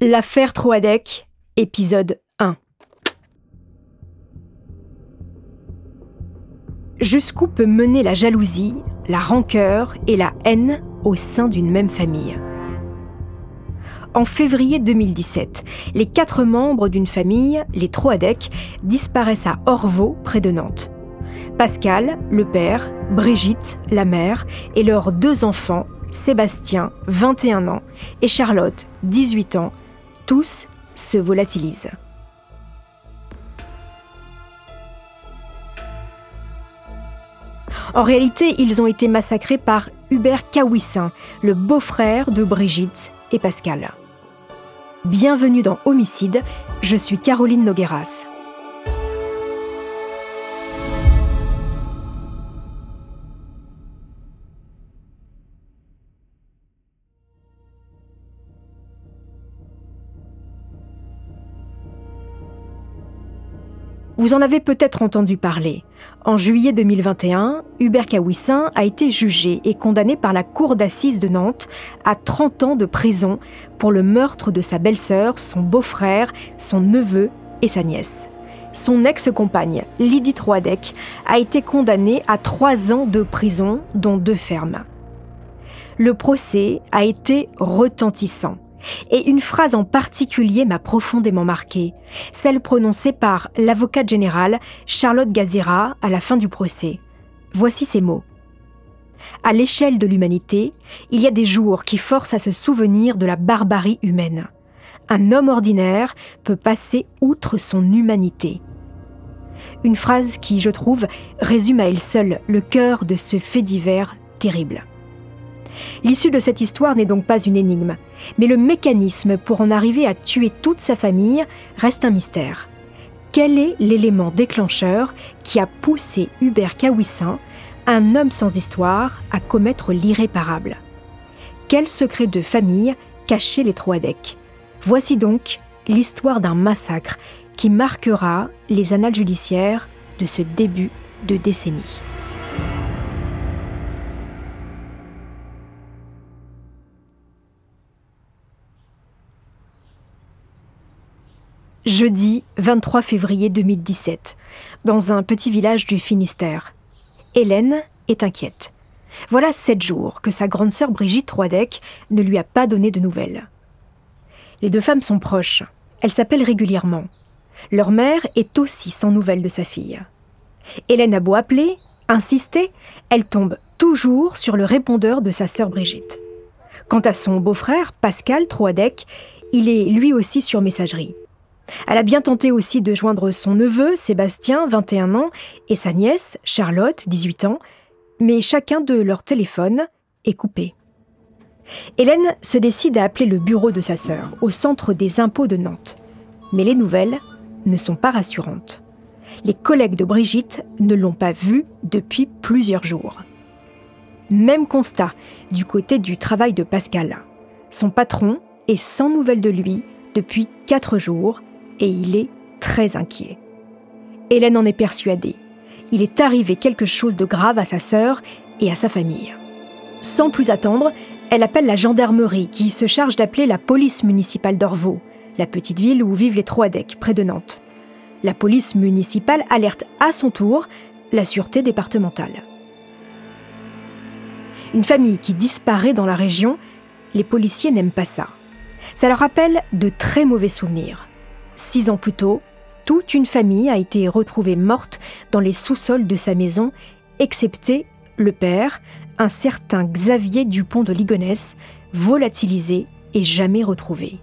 L'affaire Troadec, épisode 1. Jusqu'où peut mener la jalousie, la rancœur et la haine au sein d'une même famille? En février 2017, les quatre membres d'une famille, les Troadec, disparaissent à Orvaux, près de Nantes. Pascal, le père, Brigitte, la mère, et leurs deux enfants, Sébastien, 21 ans, et Charlotte, 18 ans, tous se volatilisent. En réalité, ils ont été massacrés par Hubert Kawissin, le beau-frère de Brigitte et Pascal. Bienvenue dans Homicide, je suis Caroline Nogueras. Vous en avez peut-être entendu parler. En juillet 2021, Hubert Kawissin a été jugé et condamné par la Cour d'assises de Nantes à 30 ans de prison pour le meurtre de sa belle-sœur, son beau-frère, son neveu et sa nièce. Son ex-compagne, Lydie Troadec, a été condamnée à 3 ans de prison, dont deux fermes. Le procès a été retentissant. Et une phrase en particulier m'a profondément marquée, celle prononcée par l'avocate générale Charlotte Gazira à la fin du procès. Voici ces mots. À l'échelle de l'humanité, il y a des jours qui forcent à se souvenir de la barbarie humaine. Un homme ordinaire peut passer outre son humanité. Une phrase qui, je trouve, résume à elle seule le cœur de ce fait divers terrible. L'issue de cette histoire n'est donc pas une énigme, mais le mécanisme pour en arriver à tuer toute sa famille reste un mystère. Quel est l'élément déclencheur qui a poussé Hubert Kawissin, un homme sans histoire, à commettre l'irréparable? Quel secret de famille cachait les Troadec Voici donc l'histoire d'un massacre qui marquera les annales judiciaires de ce début de décennie. Jeudi 23 février 2017, dans un petit village du Finistère. Hélène est inquiète. Voilà sept jours que sa grande sœur Brigitte Troidec ne lui a pas donné de nouvelles. Les deux femmes sont proches. Elles s'appellent régulièrement. Leur mère est aussi sans nouvelles de sa fille. Hélène a beau appeler, insister, elle tombe toujours sur le répondeur de sa sœur Brigitte. Quant à son beau-frère, Pascal Troadec, il est lui aussi sur messagerie. Elle a bien tenté aussi de joindre son neveu, Sébastien, 21 ans, et sa nièce, Charlotte, 18 ans, mais chacun de leurs téléphones est coupé. Hélène se décide à appeler le bureau de sa sœur, au centre des impôts de Nantes. Mais les nouvelles ne sont pas rassurantes. Les collègues de Brigitte ne l'ont pas vue depuis plusieurs jours. Même constat du côté du travail de Pascal. Son patron est sans nouvelles de lui depuis quatre jours et il est très inquiet. Hélène en est persuadée. Il est arrivé quelque chose de grave à sa sœur et à sa famille. Sans plus attendre, elle appelle la gendarmerie qui se charge d'appeler la police municipale d'Orvaux, la petite ville où vivent les Troadec, près de Nantes. La police municipale alerte à son tour la sûreté départementale. Une famille qui disparaît dans la région, les policiers n'aiment pas ça. Ça leur rappelle de très mauvais souvenirs. Six ans plus tôt, toute une famille a été retrouvée morte dans les sous-sols de sa maison, excepté le père, un certain Xavier Dupont de Ligonnès, volatilisé et jamais retrouvé.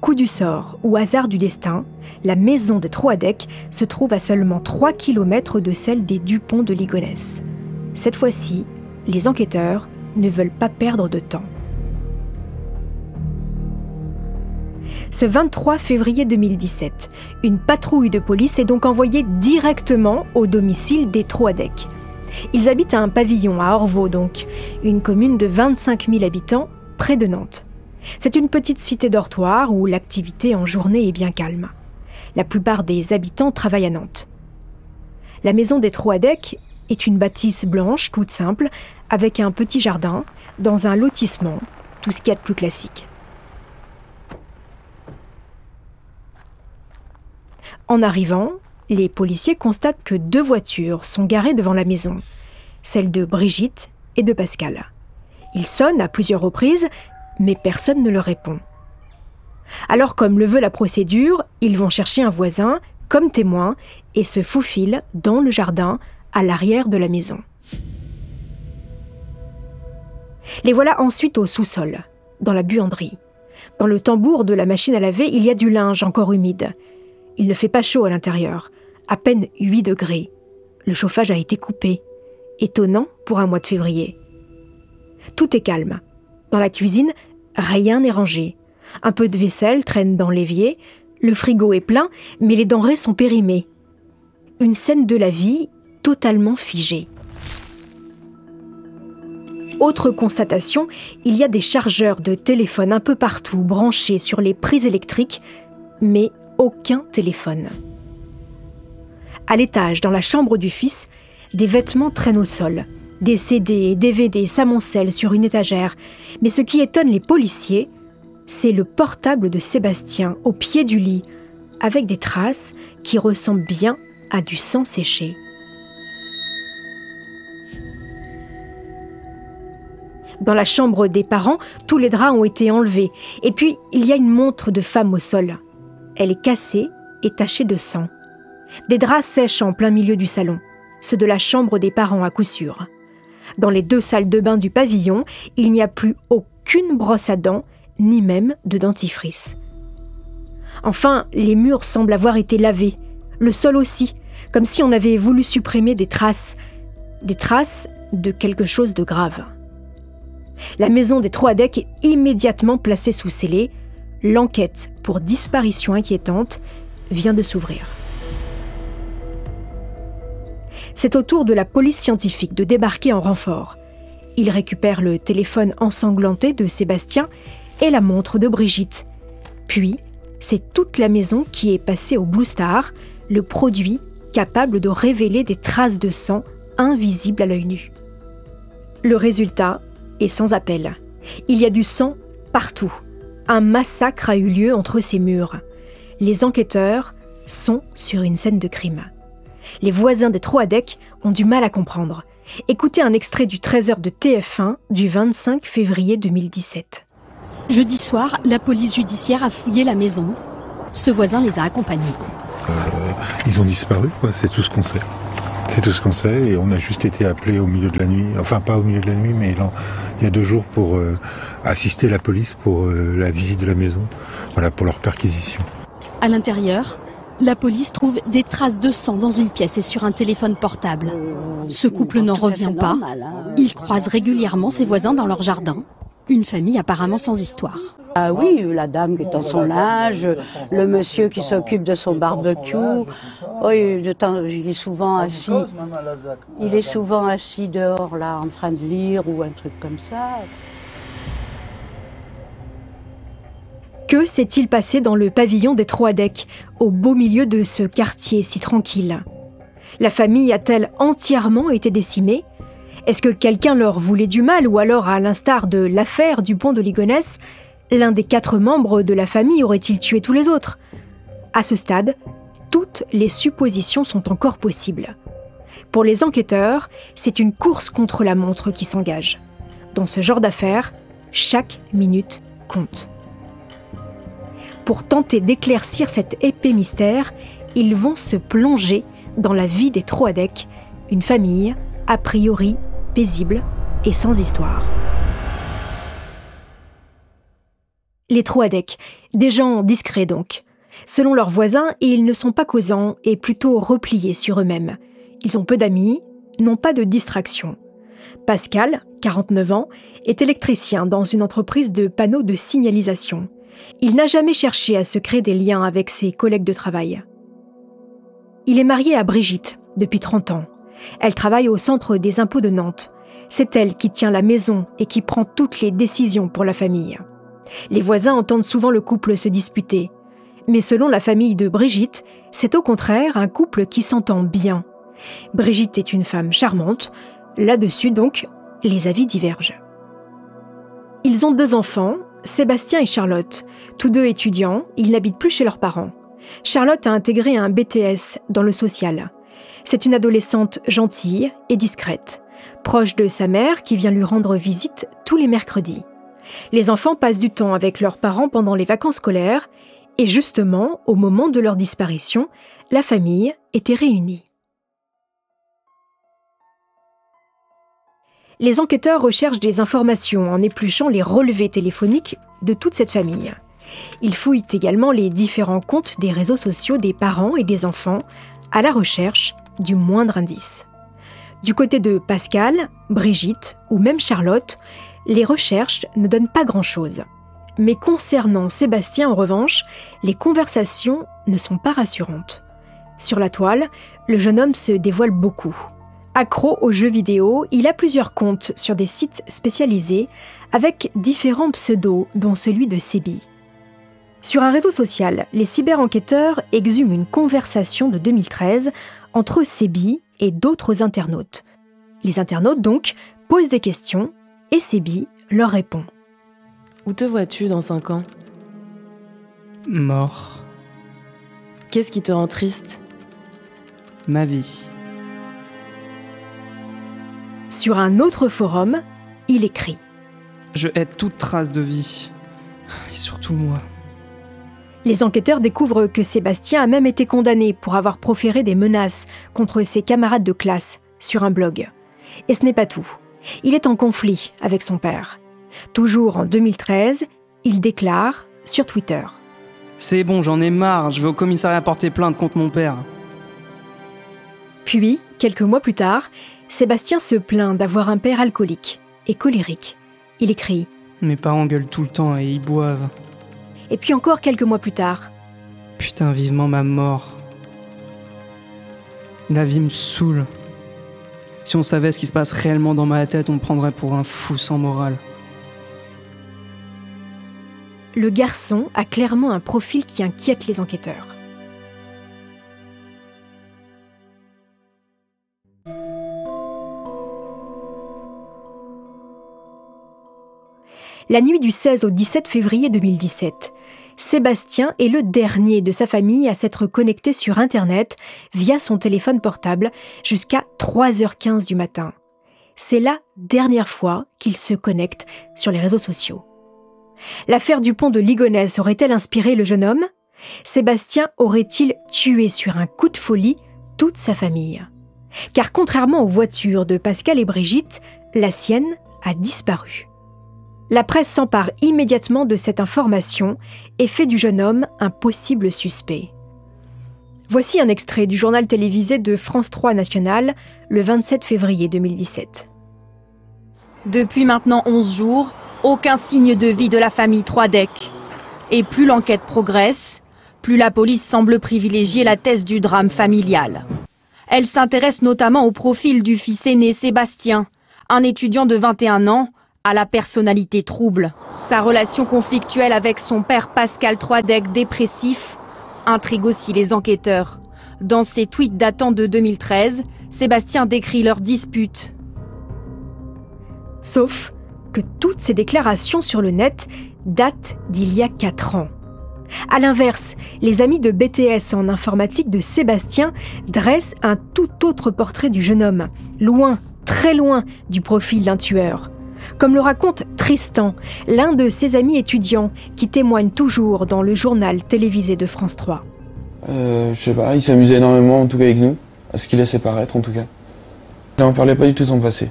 Coup du sort ou hasard du destin, la maison des Troadec se trouve à seulement 3 km de celle des Dupont de Ligonnès. Cette fois-ci, les enquêteurs ne veulent pas perdre de temps. Ce 23 février 2017, une patrouille de police est donc envoyée directement au domicile des Troadec. Ils habitent à un pavillon à Orvaux, donc, une commune de 25 000 habitants, près de Nantes. C'est une petite cité dortoir où l'activité en journée est bien calme. La plupart des habitants travaillent à Nantes. La maison des Troadec est une bâtisse blanche toute simple, avec un petit jardin, dans un lotissement, tout ce qu'il y a de plus classique. En arrivant, les policiers constatent que deux voitures sont garées devant la maison, celle de Brigitte et de Pascal. Ils sonnent à plusieurs reprises, mais personne ne leur répond. Alors, comme le veut la procédure, ils vont chercher un voisin comme témoin et se faufilent dans le jardin à l'arrière de la maison. Les voilà ensuite au sous-sol, dans la buanderie. Dans le tambour de la machine à laver, il y a du linge encore humide. Il ne fait pas chaud à l'intérieur, à peine 8 degrés. Le chauffage a été coupé. Étonnant pour un mois de février. Tout est calme. Dans la cuisine, rien n'est rangé. Un peu de vaisselle traîne dans l'évier, le frigo est plein, mais les denrées sont périmées. Une scène de la vie totalement figée. Autre constatation, il y a des chargeurs de téléphone un peu partout branchés sur les prises électriques, mais aucun téléphone. À l'étage, dans la chambre du fils, des vêtements traînent au sol. Des CD, DVD s'amoncellent sur une étagère. Mais ce qui étonne les policiers, c'est le portable de Sébastien au pied du lit, avec des traces qui ressemblent bien à du sang séché. Dans la chambre des parents, tous les draps ont été enlevés. Et puis, il y a une montre de femme au sol. Elle est cassée et tachée de sang. Des draps sèchent en plein milieu du salon, ceux de la chambre des parents à coup sûr. Dans les deux salles de bain du pavillon, il n'y a plus aucune brosse à dents, ni même de dentifrice. Enfin, les murs semblent avoir été lavés, le sol aussi, comme si on avait voulu supprimer des traces, des traces de quelque chose de grave. La maison des Troadec est immédiatement placée sous scellé, l'enquête pour disparition inquiétante vient de s'ouvrir. C'est au tour de la police scientifique de débarquer en renfort. Ils récupèrent le téléphone ensanglanté de Sébastien et la montre de Brigitte. Puis, c'est toute la maison qui est passée au Blue Star, le produit capable de révéler des traces de sang invisibles à l'œil nu. Le résultat est sans appel. Il y a du sang partout un massacre a eu lieu entre ces murs. Les enquêteurs sont sur une scène de crime. Les voisins des Troadec ont du mal à comprendre. Écoutez un extrait du 13h de TF1 du 25 février 2017. Jeudi soir, la police judiciaire a fouillé la maison. Ce voisin les a accompagnés. Euh, ils ont disparu, c'est tout ce qu'on sait. C'est tout ce qu'on sait et on a juste été appelé au milieu de la nuit, enfin pas au milieu de la nuit, mais il y a deux jours pour euh, assister la police pour euh, la visite de la maison, pour leur perquisition. À l'intérieur, la police trouve des traces de sang dans une pièce et sur un téléphone portable. Ce couple n'en revient pas. Ils croisent régulièrement ses voisins dans leur jardin. Une famille apparemment sans histoire. Ah oui, la dame qui est dans son linge, le monsieur qui s'occupe de son barbecue. Oui, il est souvent assis. Il est souvent assis dehors là, en train de lire ou un truc comme ça. Que s'est-il passé dans le pavillon des Troadec, au beau milieu de ce quartier si tranquille? La famille a-t-elle entièrement été décimée? Est-ce que quelqu'un leur voulait du mal ou alors, à l'instar de l'affaire du pont de Ligonnès, l'un des quatre membres de la famille aurait-il tué tous les autres? À ce stade, toutes les suppositions sont encore possibles. Pour les enquêteurs, c'est une course contre la montre qui s'engage. Dans ce genre d'affaires, chaque minute compte. Pour tenter d'éclaircir cet épais mystère, ils vont se plonger dans la vie des Troadec, une famille a priori paisible et sans histoire. Les Troadec, des gens discrets donc. Selon leurs voisins, ils ne sont pas causants et plutôt repliés sur eux-mêmes. Ils ont peu d'amis, n'ont pas de distraction. Pascal, 49 ans, est électricien dans une entreprise de panneaux de signalisation. Il n'a jamais cherché à se créer des liens avec ses collègues de travail. Il est marié à Brigitte depuis 30 ans. Elle travaille au centre des impôts de Nantes. C'est elle qui tient la maison et qui prend toutes les décisions pour la famille. Les voisins entendent souvent le couple se disputer. Mais selon la famille de Brigitte, c'est au contraire un couple qui s'entend bien. Brigitte est une femme charmante. Là-dessus, donc, les avis divergent. Ils ont deux enfants, Sébastien et Charlotte. Tous deux étudiants, ils n'habitent plus chez leurs parents. Charlotte a intégré un BTS dans le social. C'est une adolescente gentille et discrète, proche de sa mère qui vient lui rendre visite tous les mercredis. Les enfants passent du temps avec leurs parents pendant les vacances scolaires et justement, au moment de leur disparition, la famille était réunie. Les enquêteurs recherchent des informations en épluchant les relevés téléphoniques de toute cette famille. Ils fouillent également les différents comptes des réseaux sociaux des parents et des enfants à la recherche du moindre indice. Du côté de Pascal, Brigitte ou même Charlotte, les recherches ne donnent pas grand-chose. Mais concernant Sébastien, en revanche, les conversations ne sont pas rassurantes. Sur la toile, le jeune homme se dévoile beaucoup. Accro aux jeux vidéo, il a plusieurs comptes sur des sites spécialisés avec différents pseudos, dont celui de Sébi. Sur un réseau social, les cyber-enquêteurs exhument une conversation de 2013 entre Sébi et d'autres internautes. Les internautes, donc, posent des questions et Sébi leur répond. Où te vois-tu dans 5 ans? Mort. Qu'est-ce qui te rend triste? Ma vie. Sur un autre forum, il écrit Je hais toute trace de vie. Et surtout moi. Les enquêteurs découvrent que Sébastien a même été condamné pour avoir proféré des menaces contre ses camarades de classe sur un blog. Et ce n'est pas tout. Il est en conflit avec son père. Toujours en 2013, il déclare sur Twitter C'est bon, j'en ai marre, je vais au commissariat porter plainte contre mon père. Puis, quelques mois plus tard, Sébastien se plaint d'avoir un père alcoolique et colérique. Il écrit Mes parents gueulent tout le temps et ils boivent. Et puis encore quelques mois plus tard. Putain, vivement ma mort. La vie me saoule. Si on savait ce qui se passe réellement dans ma tête, on me prendrait pour un fou sans morale. Le garçon a clairement un profil qui inquiète les enquêteurs. La nuit du 16 au 17 février 2017, Sébastien est le dernier de sa famille à s'être connecté sur Internet via son téléphone portable jusqu'à 3h15 du matin. C'est la dernière fois qu'il se connecte sur les réseaux sociaux. L'affaire du pont de Ligonnès aurait-elle inspiré le jeune homme? Sébastien aurait-il tué sur un coup de folie toute sa famille? Car contrairement aux voitures de Pascal et Brigitte, la sienne a disparu. La presse s'empare immédiatement de cette information et fait du jeune homme un possible suspect. Voici un extrait du journal télévisé de France 3 National le 27 février 2017. Depuis maintenant 11 jours, aucun signe de vie de la famille Troidec. Et plus l'enquête progresse, plus la police semble privilégier la thèse du drame familial. Elle s'intéresse notamment au profil du fils aîné Sébastien, un étudiant de 21 ans à la personnalité trouble. Sa relation conflictuelle avec son père Pascal Troidec, dépressif, intrigue aussi les enquêteurs. Dans ses tweets datant de 2013, Sébastien décrit leur dispute. Sauf que toutes ces déclarations sur le net datent d'il y a 4 ans. A l'inverse, les amis de BTS en informatique de Sébastien dressent un tout autre portrait du jeune homme, loin, très loin du profil d'un tueur. Comme le raconte Tristan, l'un de ses amis étudiants qui témoigne toujours dans le journal télévisé de France 3. Euh, je sais pas, il s'amusait énormément en tout cas avec nous, à ce qu'il laissait paraître en tout cas. Il n'en parlait pas du tout son passé.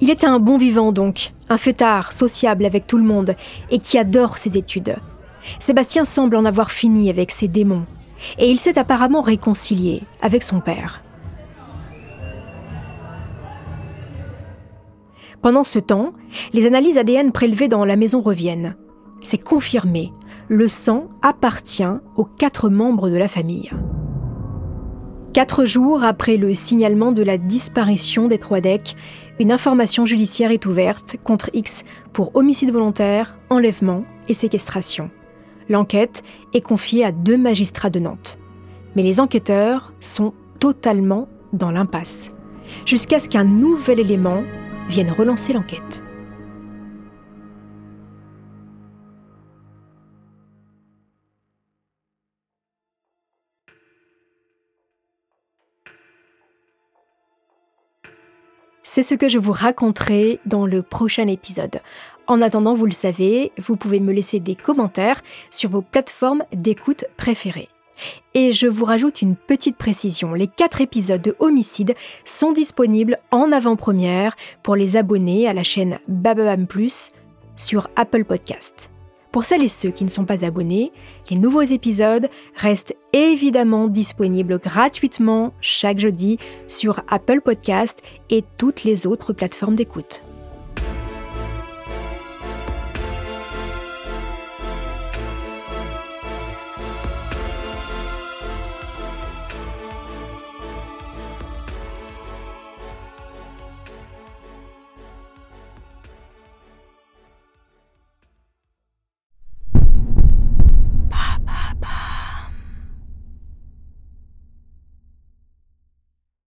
Il était un bon vivant donc, un fêtard, sociable avec tout le monde, et qui adore ses études. Sébastien semble en avoir fini avec ses démons, et il s'est apparemment réconcilié avec son père. Pendant ce temps, les analyses ADN prélevées dans la maison reviennent. C'est confirmé, le sang appartient aux quatre membres de la famille. Quatre jours après le signalement de la disparition des trois decks, une information judiciaire est ouverte contre X pour homicide volontaire, enlèvement et séquestration. L'enquête est confiée à deux magistrats de Nantes. Mais les enquêteurs sont totalement dans l'impasse, jusqu'à ce qu'un nouvel élément vienne relancer l'enquête. C'est ce que je vous raconterai dans le prochain épisode. En attendant, vous le savez, vous pouvez me laisser des commentaires sur vos plateformes d'écoute préférées. Et je vous rajoute une petite précision, les quatre épisodes de Homicide sont disponibles en avant-première pour les abonnés à la chaîne Bababam Plus sur Apple Podcast. Pour celles et ceux qui ne sont pas abonnés, les nouveaux épisodes restent évidemment disponibles gratuitement chaque jeudi sur Apple Podcast et toutes les autres plateformes d'écoute.